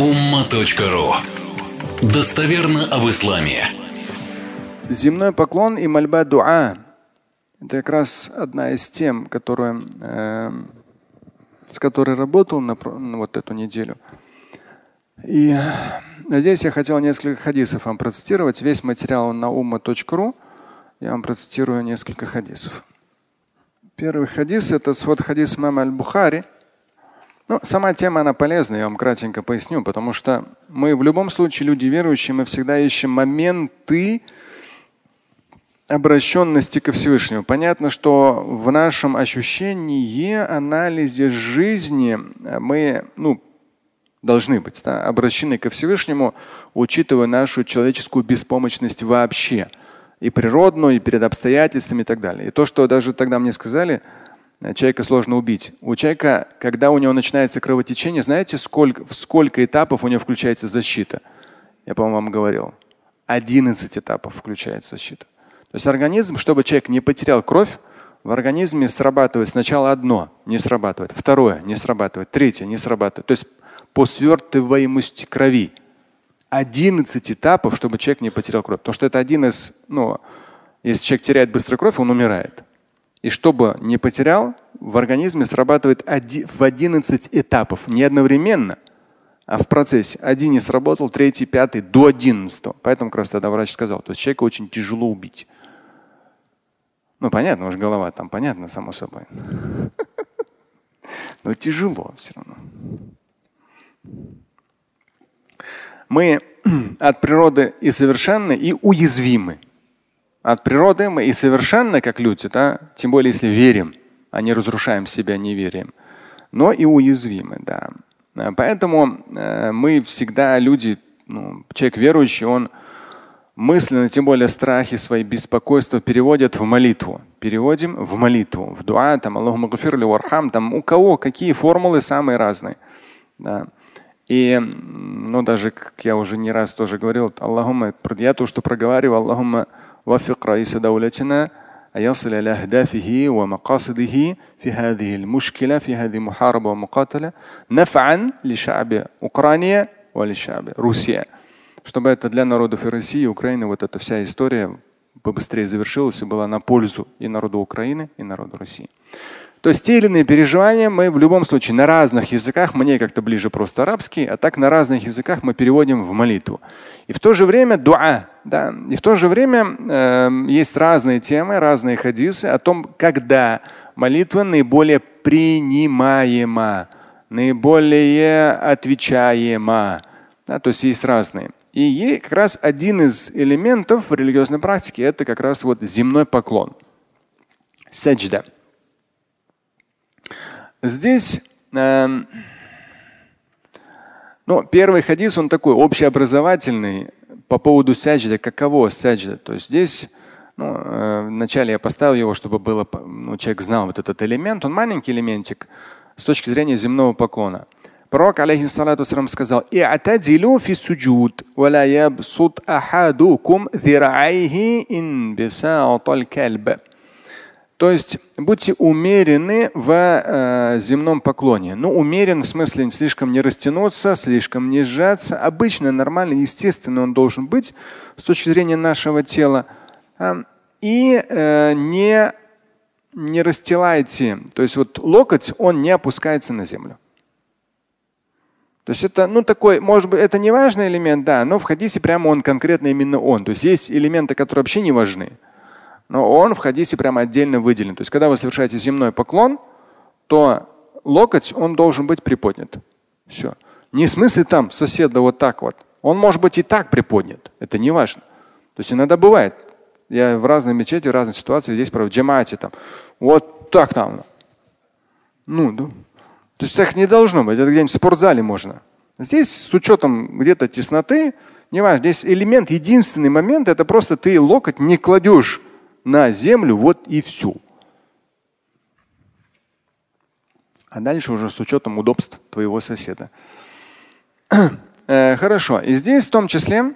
umma.ru Достоверно об исламе. Земной поклон и мольба дуа – это как раз одна из тем, которую, э, с которой работал на, на вот эту неделю. И здесь я хотел несколько хадисов вам процитировать. Весь материал на umma.ru. Я вам процитирую несколько хадисов. Первый хадис – это свод хадис мама аль-Бухари – ну, сама тема, она полезна, я вам кратенько поясню, потому что мы в любом случае, люди верующие, мы всегда ищем моменты обращенности ко Всевышнему. Понятно, что в нашем ощущении, анализе жизни мы ну, должны быть да, обращены ко Всевышнему, учитывая нашу человеческую беспомощность вообще. И природную, и перед обстоятельствами и так далее. И то, что даже тогда мне сказали – человека сложно убить. У человека, когда у него начинается кровотечение, знаете, сколько, в сколько этапов у него включается защита? Я, по-моему, вам говорил. 11 этапов включается защита. То есть организм, чтобы человек не потерял кровь, в организме срабатывает сначала одно, не срабатывает, второе не срабатывает, третье не срабатывает. То есть по свертываемости крови 11 этапов, чтобы человек не потерял кровь. Потому что это один из, ну, если человек теряет быстро кровь, он умирает. И чтобы не потерял, в организме срабатывает в 11 этапов. Не одновременно, а в процессе. Один не сработал, третий, пятый, до 11. Поэтому как раз тогда врач сказал, то есть человека очень тяжело убить. Ну, понятно, уж голова там понятно, само собой. Но тяжело все равно. Мы от природы и совершенны, и уязвимы. От природы мы и совершенно как люди, да, тем более если верим, а не разрушаем себя неверием, но и уязвимы, да. Поэтому э, мы всегда люди, ну, человек верующий, он мысленно, тем более страхи свои, беспокойства переводят в молитву. Переводим в молитву, в дуа, там, Аллаху вархам, там у кого какие формулы самые разные. Да. И, ну, даже, как я уже не раз тоже говорил, Аллахума, я то, что проговаривал, Аллахума وفق رئيس دولتنا أن يصل إلى أهدافه ومقاصده في هذه المشكلة في هذه المحاربة ومقاتلة نفعا لشعب أوكرانيا ولشعب روسيا чтобы это для народов и России, и Украины, вот эта вся история побыстрее завершилась и была на пользу и народу Украины, и народу России. То есть те или иные переживания мы в любом случае на разных языках, мне как-то ближе просто арабский, а так на разных языках мы переводим в молитву. И в то же время дуа, да, и в то же время э, есть разные темы, разные хадисы о том, когда молитва наиболее принимаема, наиболее отвечаема. Да, то есть есть разные. И как раз один из элементов в религиозной практике это как раз вот земной поклон. Саджда. Здесь э, ну, первый хадис, он такой общеобразовательный по поводу саджда. Каково саджда? То есть здесь ну, э, вначале я поставил его, чтобы было, ну, человек знал вот этот элемент. Он маленький элементик с точки зрения земного поклона. Пророк, алейхиссалату сказал, «И'тадилу фи суджуд, ва ла ябсут ахадукум зирайхи ин бисаатал кальба». То есть будьте умерены в э, земном поклоне. Ну, умерен в смысле слишком не растянуться, слишком не сжаться. Обычно, нормально, естественно, он должен быть с точки зрения нашего тела. И э, не, не расстилайте. То есть вот локоть, он не опускается на землю. То есть это, ну, такой, может быть, это не важный элемент, да, но в хадисе прямо он конкретно именно он. То есть есть элементы, которые вообще не важны. Но он в хадисе прямо отдельно выделен. То есть, когда вы совершаете земной поклон, то локоть, он должен быть приподнят. Все. Не в смысле там соседа вот так вот. Он может быть и так приподнят. Это не важно. То есть иногда бывает. Я в разной мечети, в разных ситуациях здесь в джамате там. Вот так там. Ну, да. То есть так не должно быть. Это где-нибудь в спортзале можно. Здесь с учетом где-то тесноты, не важно, здесь элемент, единственный момент, это просто ты локоть не кладешь на землю, вот и все. А дальше уже с учетом удобств твоего соседа. Э, хорошо. И здесь в том числе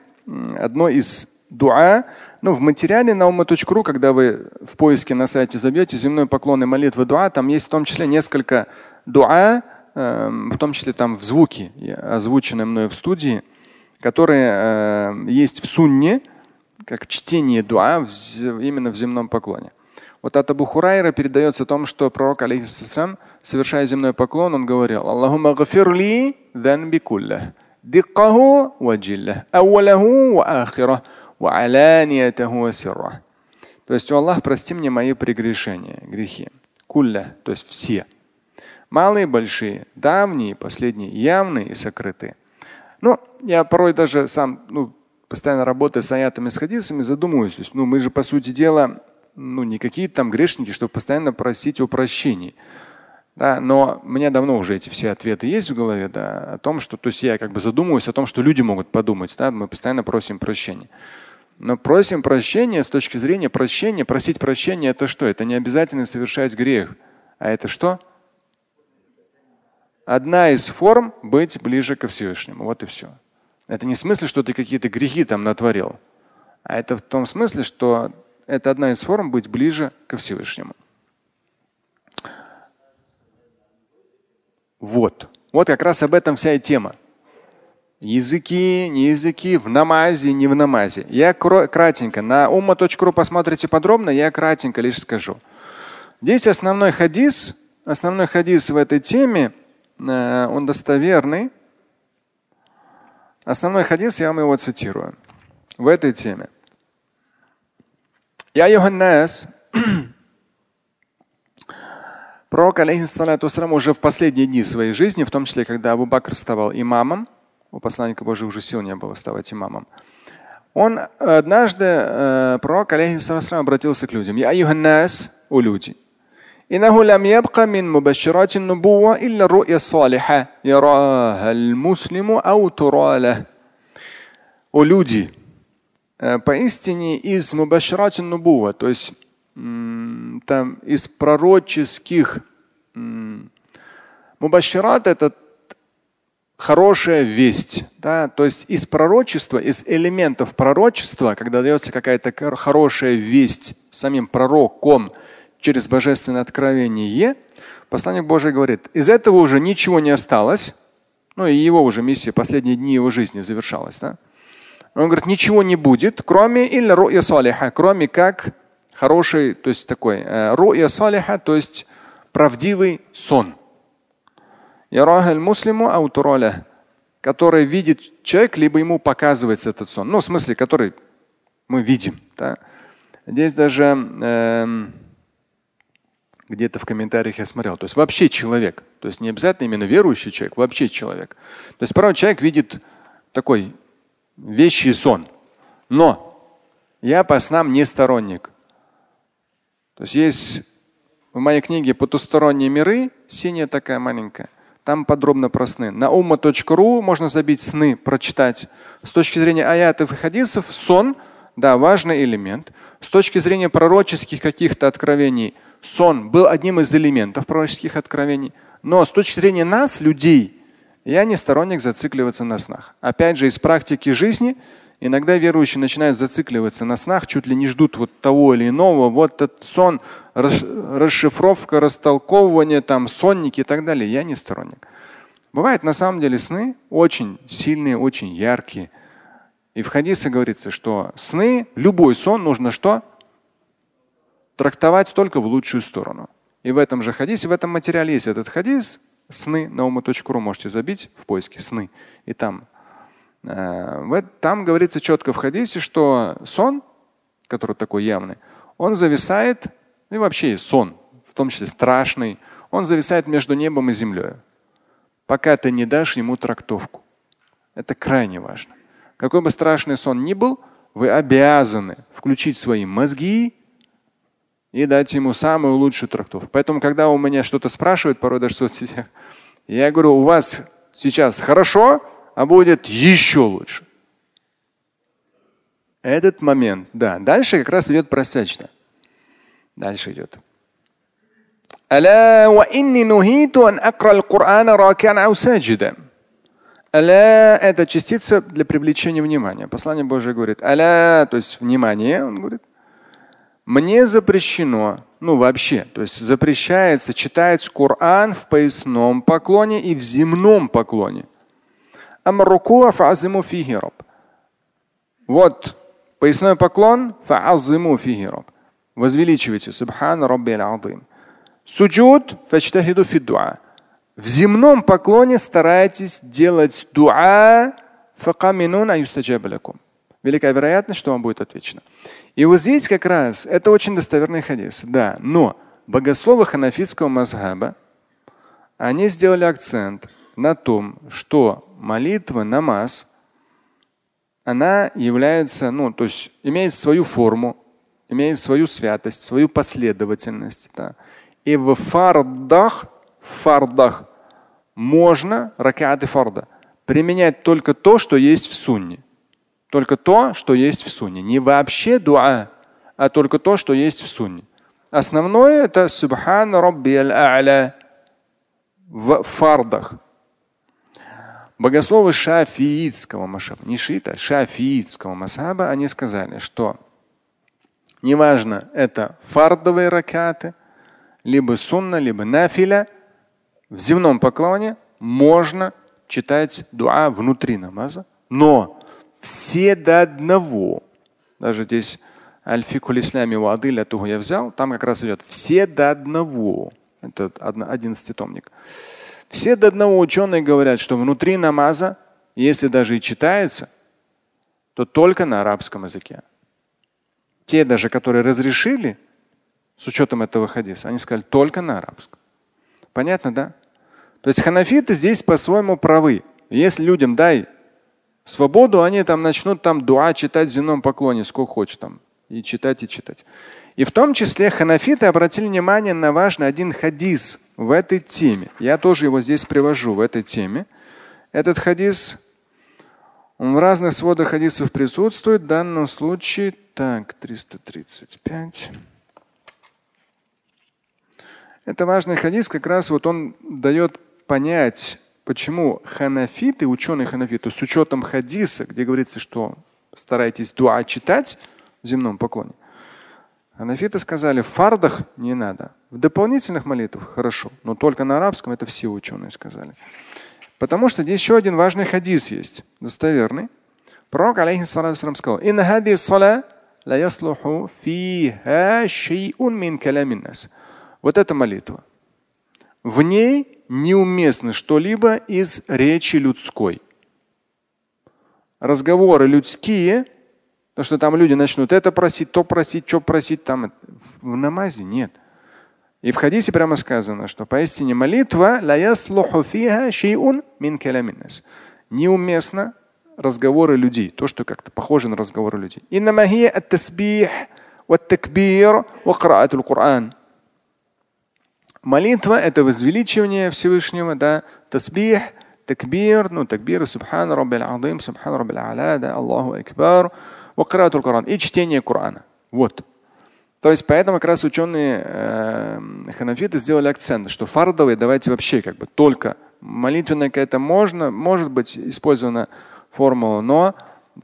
одно из дуа, ну, в материале на ума.ру, когда вы в поиске на сайте забьете земной поклон и молитвы дуа, там есть в том числе несколько дуа, эм, в том числе там в звуке, озвученные мной в студии, которые э, есть в сунне, как чтение дуа именно в земном поклоне. Вот от Абу Хурайра передается о том, что пророк, алейхиссалам, совершая земной поклон, он говорил, Аллахума гафирли данби кулля, диккаху ва джилля, ауалаху ва ахира, ва аланиятаху ва сирра. То есть, Аллах, прости мне мои прегрешения, грехи. Кулля, то есть все. Малые, большие, давние, последние, явные и сокрытые. Ну, я порой даже сам, ну, постоянно работая с аятами, с хадисами, задумываюсь. Есть, ну, мы же, по сути дела, ну, не какие-то там грешники, чтобы постоянно просить о прощении. Да, но у меня давно уже эти все ответы есть в голове, да, о том, что, то есть я как бы задумываюсь о том, что люди могут подумать, да, мы постоянно просим прощения. Но просим прощения с точки зрения прощения, просить прощения это что? Это не обязательно совершать грех. А это что? Одна из форм быть ближе ко Всевышнему. Вот и все. Это не в смысле, что ты какие-то грехи там натворил, а это в том смысле, что это одна из форм быть ближе ко Всевышнему. Вот. Вот как раз об этом вся и тема. Языки, не языки, в намазе, не в намазе. Я кратенько, на umma.ru посмотрите подробно, я кратенько лишь скажу. Здесь основной хадис, основной хадис в этой теме, э, он достоверный. Основной хадис, я вам его цитирую, в этой теме. Я Йоханнас, пророк, алейхиссалату уже в последние дни своей жизни, в том числе, когда Абу Бакр ставал имамом, у посланника Божьего уже сил не было ставать имамом. Он однажды, э, пророк, алейхиссалам, обратился к людям. Я юханнас, о люди. إنه لم يبق من مبشرات النبوة إلا الرؤيا الصالحة يراها المسلم أو ترى له. О люди, э, поистине из мубашират нубуа, то есть там из пророческих мубашират это хорошая весть. Да? То есть из пророчества, из элементов пророчества, когда дается какая-то хорошая весть самим пророком через божественное откровение, посланник Божий говорит, из этого уже ничего не осталось. Ну и его уже миссия, последние дни его жизни завершалась. Да? Он говорит, ничего не будет, кроме или руя салиха, кроме как хороший, то есть такой э, руя салиха, то есть правдивый сон который видит человек, либо ему показывается этот сон. Ну, в смысле, который мы видим. Да? Здесь даже э, где-то в комментариях я смотрел. То есть вообще человек. То есть не обязательно именно верующий человек, вообще человек. То есть порой человек видит такой вещий сон. Но я по снам не сторонник. То есть есть в моей книге «Потусторонние миры», синяя такая маленькая. Там подробно про сны. На umma.ru можно забить сны, прочитать. С точки зрения аятов и хадисов, сон, да, важный элемент. С точки зрения пророческих каких-то откровений, сон был одним из элементов пророческих откровений. Но с точки зрения нас, людей, я не сторонник зацикливаться на снах. Опять же, из практики жизни иногда верующие начинают зацикливаться на снах, чуть ли не ждут вот того или иного. Вот этот сон, расшифровка, растолковывание, там, сонники и так далее. Я не сторонник. Бывают на самом деле сны очень сильные, очень яркие. И в хадисе говорится, что сны, любой сон нужно что? Трактовать только в лучшую сторону. И в этом же хадисе, в этом материале есть этот хадис, сны на ума.ру можете забить в поиске сны. И там, э, там говорится четко в хадисе, что сон, который такой явный, он зависает и вообще сон, в том числе страшный, он зависает между небом и землей. Пока ты не дашь ему трактовку. Это крайне важно. Какой бы страшный сон ни был, вы обязаны включить свои мозги и дать ему самую лучшую трактовку. Поэтому, когда у меня что-то спрашивают, порой даже в соцсетях, я говорю, у вас сейчас хорошо, а будет еще лучше. Этот момент, да. Дальше как раз идет просячно. Дальше идет. ألا وإني نهيت أن أقرأ القرآن راكعا أو ساجدا. Аля – это частица для привлечения внимания. Послание Божие говорит, аля, то есть внимание, он говорит. мне запрещено, ну вообще, то есть запрещается читать Коран в поясном поклоне и в земном поклоне. Вот поясной поклон Возвеличивайте. Субхан Рабби азим. Суджуд фачтахиду фи дуа. В земном поклоне старайтесь делать дуа факаминун аюстаджабалякум. Великая вероятность, что вам будет отвечено. И вот здесь как раз это очень достоверный хадис. Да, но богословы ханафитского мазхаба, они сделали акцент на том, что молитва, намаз, она является, ну, то есть имеет свою форму, имеет свою святость, свою последовательность. Да. И в фардах, фардах можно ракаты фарда применять только то, что есть в сунне. Только то, что есть в сунне. Не вообще дуа, а только то, что есть в сунне. Основное это Субхан Рабби а'ля в фардах. Богословы шафиитского масхаба, не шиита, а шафиитского масхаба, они сказали, что неважно, это фардовые ракаты, либо сунна, либо нафиля, в земном поклоне можно читать дуа внутри намаза, но все до одного. Даже здесь Аль-Фикуль Ислями Вадыль Атугу я взял, там как раз идет все до одного. Это одиннадцатитомник. Все до одного ученые говорят, что внутри намаза, если даже и читается, то только на арабском языке. Те даже, которые разрешили, с учетом этого хадиса, они сказали только на арабском. Понятно, да? То есть ханафиты здесь по-своему правы. Если людям дай свободу, они там начнут там дуа читать в земном поклоне, сколько хочешь там. И читать, и читать. И в том числе ханафиты обратили внимание на важный один хадис в этой теме. Я тоже его здесь привожу в этой теме. Этот хадис, он в разных сводах хадисов присутствует. В данном случае, так, 335. Это важный хадис, как раз вот он дает понять, почему ханафиты, ученые ханафиты, с учетом хадиса, где говорится, что старайтесь дуа читать в земном поклоне, ханафиты сказали, в фардах не надо. В дополнительных молитвах хорошо, но только на арабском это все ученые сказали. Потому что здесь еще один важный хадис есть, достоверный. Пророк, алейхиссалам, сказал, «Инна хади сала ла яслуху фиха шейун мин каламин Вот эта молитва. В ней неуместно что-либо из речи людской. Разговоры людские, то что там люди начнут это просить, то просить, что просить, там в намазе нет. И в хадисе прямо сказано, что поистине молитва неуместно разговоры людей, то, что как-то похоже на разговоры людей. Молитва – это возвеличивание Всевышнего, да, тасбих, такбир, ну, такбир, субхан раббил азим, субхан раббил аля, да, Аллаху акбар, вакратул Коран и чтение Корана. Вот. То есть поэтому как раз ученые э, ханафиты сделали акцент, что фардовые давайте вообще как бы только молитвенная какая-то можно, может быть использована формула, но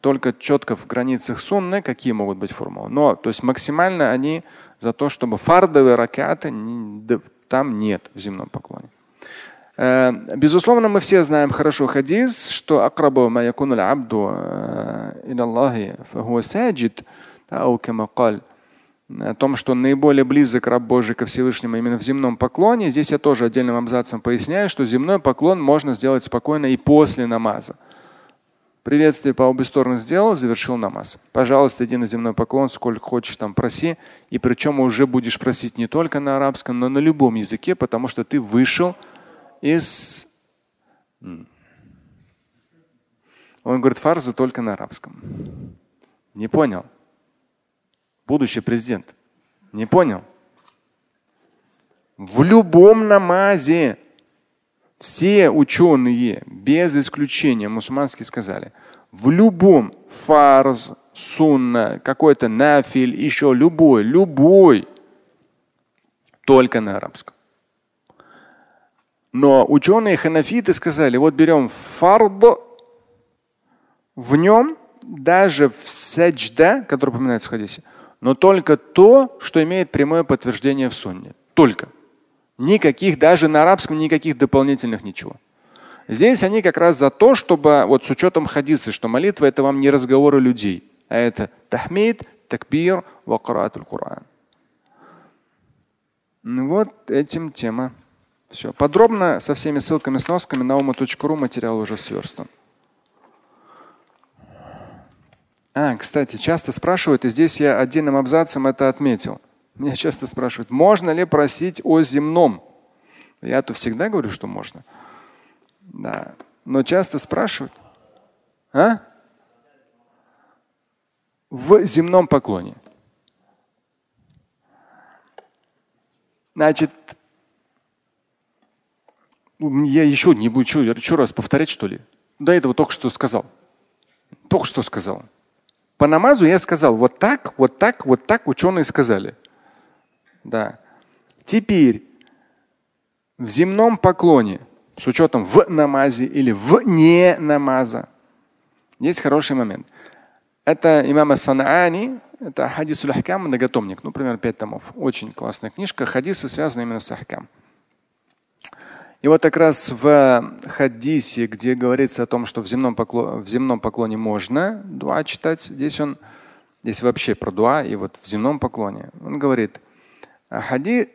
только четко в границах сунны какие могут быть формулы. Но то есть максимально они за то, чтобы фардовые ракеты там нет в земном поклоне. Э, безусловно, мы все знаем хорошо хадис, что акрабу маякуну абду э, илаллахи фахуа саджид, о том, что наиболее близок раб Божий ко Всевышнему именно в земном поклоне. Здесь я тоже отдельным абзацем поясняю, что земной поклон можно сделать спокойно и после намаза. Приветствие по обе стороны сделал, завершил намаз. Пожалуйста, иди на земной поклон, сколько хочешь там проси. И причем уже будешь просить не только на арабском, но на любом языке, потому что ты вышел из... Он говорит, фарза только на арабском. Не понял. Будущий президент. Не понял. В любом намазе все ученые, без исключения мусульманские сказали, в любом фарз, сунна, какой-то нафиль, еще любой, любой, только на арабском. Но ученые ханафиты сказали, вот берем фард, в нем даже в саджда, который упоминается в хадисе, Но только то, что имеет прямое подтверждение в сунне. Только. Никаких, даже на арабском, никаких дополнительных ничего. Здесь они как раз за то, чтобы вот с учетом хадиса, что молитва это вам не разговоры людей, а это тахмид, такбир, вакаратуль Куран. Ну вот этим тема. Все. Подробно со всеми ссылками, сносками на ума.ру материал уже сверстан. А, кстати, часто спрашивают, и здесь я отдельным абзацем это отметил. Меня часто спрашивают, можно ли просить о земном? Я то всегда говорю, что можно. Да. Но часто спрашивают. А? В земном поклоне. Значит, я еще не буду, что, еще раз повторять, что ли? До этого только что сказал. Только что сказал. По намазу я сказал, вот так, вот так, вот так ученые сказали. Да. Теперь в земном поклоне, с учетом в намазе или вне намаза, есть хороший момент. Это имама Санаани, это хадис ахкам, многотомник, ну, примерно пять томов. Очень классная книжка. Хадисы связаны именно с ахкам. И вот как раз в хадисе, где говорится о том, что в земном, поклоне, в земном поклоне можно дуа читать, здесь он, здесь вообще про дуа, и вот в земном поклоне, он говорит,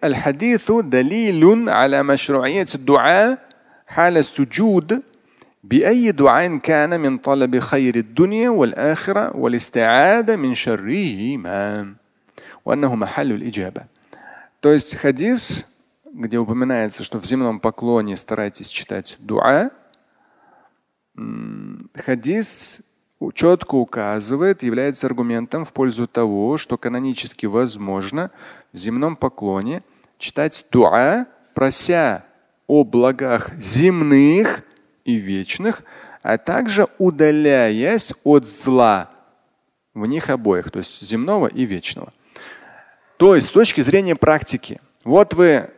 الحديث دليل على مشروعية الدعاء حال السجود بأي دعاء كان من طلب خير الدنيا والآخرة والاستعادة من شرهما وأنه محل الإجابة. То есть хадис где упоминается, что в земном поклоне старайтесь читать дуа, хадис четко указывает, является аргументом в пользу того, что канонически возможно земном поклоне читать дуа, прося о благах земных и вечных, а также удаляясь от зла в них обоих, то есть земного и вечного. То есть с точки зрения практики, вот вы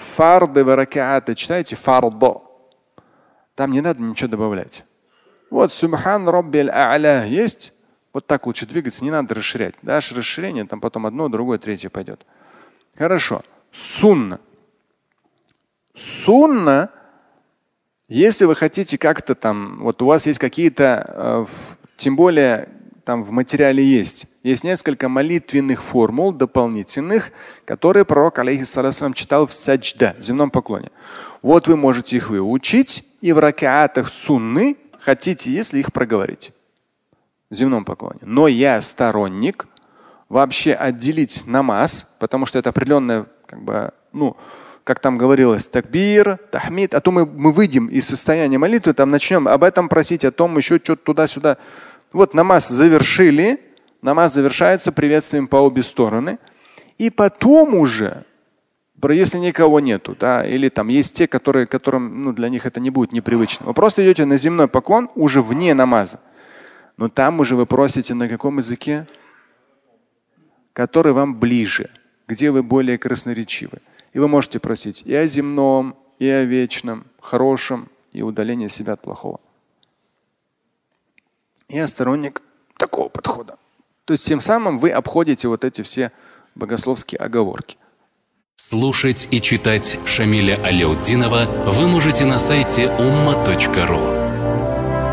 Фарды в ракааты читайте фардо. Там не надо ничего добавлять. Вот субхан роббиль а'ля есть. Вот так лучше двигаться, не надо расширять. Дашь расширение, там потом одно, другое, третье пойдет. Хорошо. Сунна. Сунна, если вы хотите как-то там, вот у вас есть какие-то, э, тем более там в материале есть. Есть несколько молитвенных формул дополнительных, которые пророк, алейхиссалам, читал в саджда, в земном поклоне. Вот вы можете их выучить и в ракаатах сунны хотите, если их проговорить в земном поклоне. Но я сторонник вообще отделить намаз, потому что это определенное, как бы, ну, как там говорилось, такбир, тахмид, а то мы, мы выйдем из состояния молитвы, там начнем об этом просить, о том еще что-то туда-сюда. Вот намаз завершили, намаз завершается приветствием по обе стороны. И потом уже, если никого нету, да, или там есть те, которые, которым ну, для них это не будет непривычно. Вы просто идете на земной поклон уже вне намаза. Но там уже вы просите на каком языке? Который вам ближе, где вы более красноречивы. И вы можете просить и о земном, и о вечном, хорошем, и удаление себя от плохого. Я сторонник такого подхода. То есть тем самым вы обходите вот эти все богословские оговорки. Слушать и читать Шамиля Аляутдинова вы можете на сайте umma.ru.